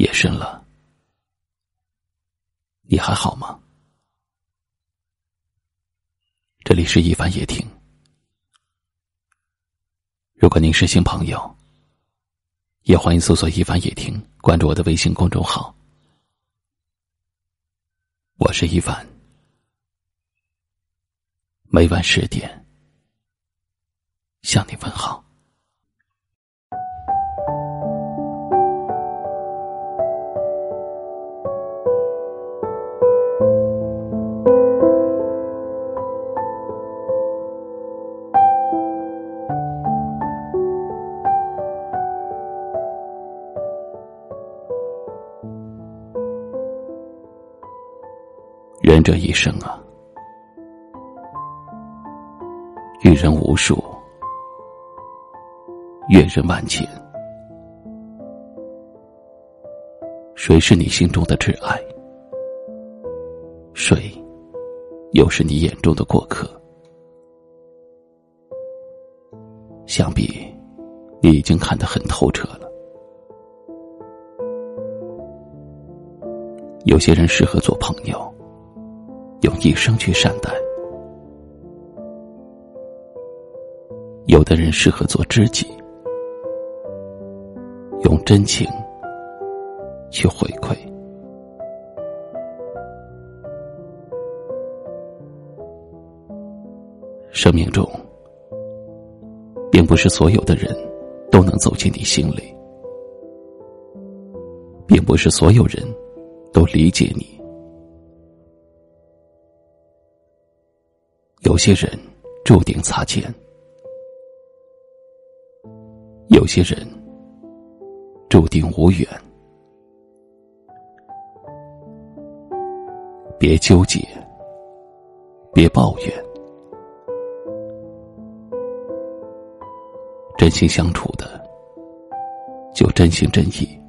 夜深了，你还好吗？这里是一凡夜听。如果您是新朋友，也欢迎搜索“一凡夜听”，关注我的微信公众号。我是一凡，每晚十点向你问好。这一生啊，遇人无数，阅人万千，谁是你心中的挚爱？谁又是你眼中的过客？想必你已经看得很透彻了。有些人适合做朋友。用一生去善待，有的人适合做知己，用真情去回馈。生命中，并不是所有的人都能走进你心里，并不是所有人都理解你。有些人注定擦肩，有些人注定无缘。别纠结，别抱怨，真心相处的就真心真意，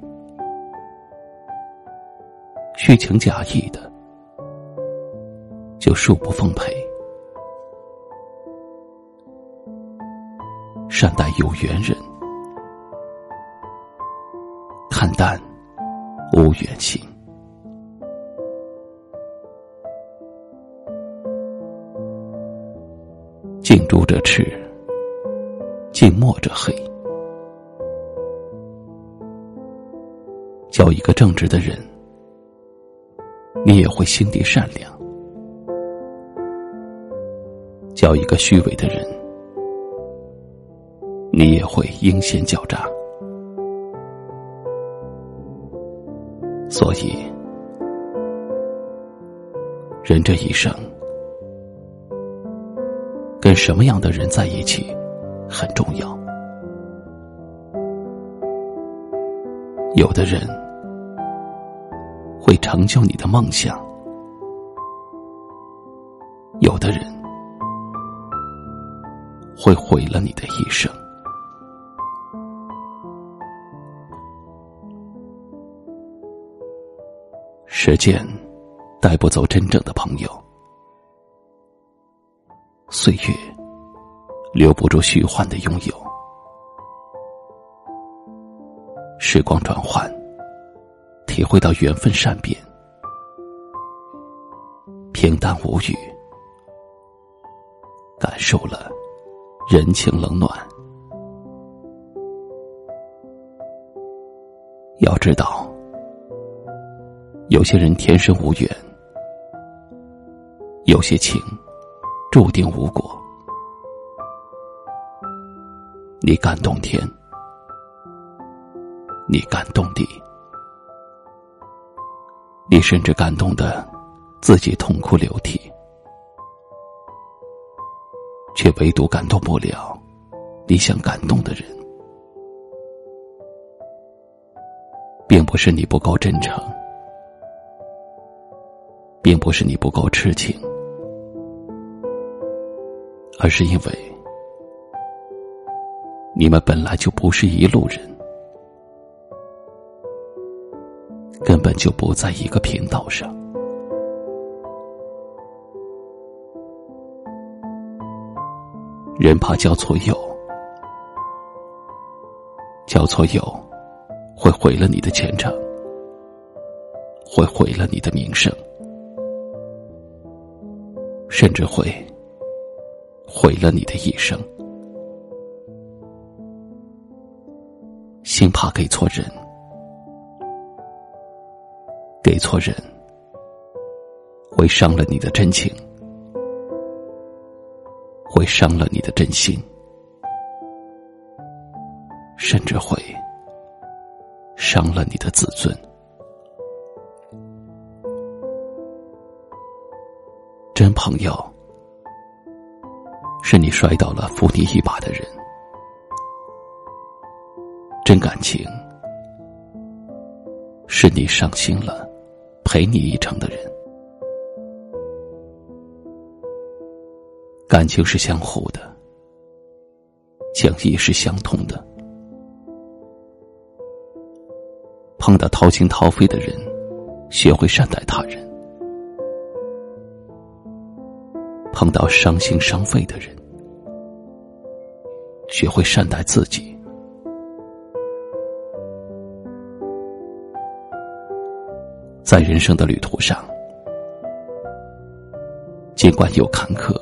虚情假意的就恕不奉陪。善待有缘人，看淡无缘情。近朱者赤，近墨者黑。交一个正直的人，你也会心地善良；交一个虚伪的人。你也会阴险狡诈，所以人这一生跟什么样的人在一起很重要。有的人会成就你的梦想，有的人会毁了你的一生。时间带不走真正的朋友，岁月留不住虚幻的拥有。时光转换，体会到缘分善变，平淡无语，感受了人情冷暖。要知道。有些人天生无缘，有些情注定无果。你感动天，你感动地，你甚至感动的自己痛哭流涕，却唯独感动不了你想感动的人，并不是你不够真诚。并不是你不够痴情，而是因为你们本来就不是一路人，根本就不在一个频道上。人怕交错友，交错友会毁了你的前程，会毁了你的名声，甚至会毁了你的一生。心怕给错人，给错人会伤了你的真情，会伤了你的真心，甚至会伤了你的自尊。朋友，是你摔倒了扶你一把的人。真感情，是你伤心了陪你一程的人。感情是相互的，情谊是相通的。碰到掏心掏肺的人，学会善待他人；碰到伤心伤肺的人，学会善待自己。在人生的旅途上，尽管有坎坷，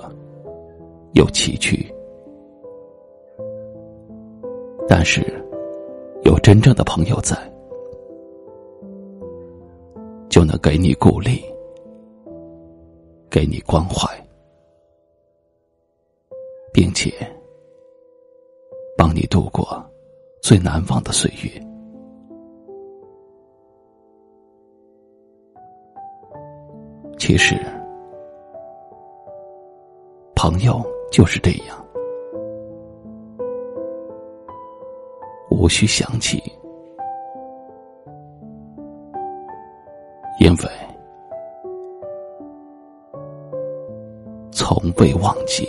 有崎岖，但是有真正的朋友在，就能给你鼓励，给你关怀，并且帮你度过最难忘的岁月。其实，朋友就是这样，无需想起，因为从未忘记。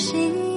心。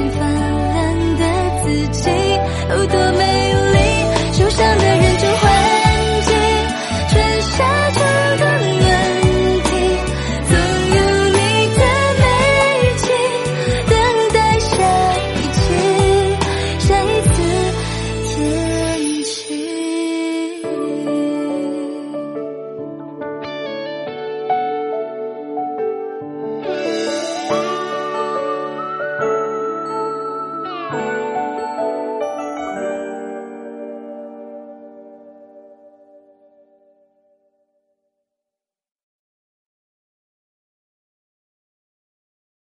几分。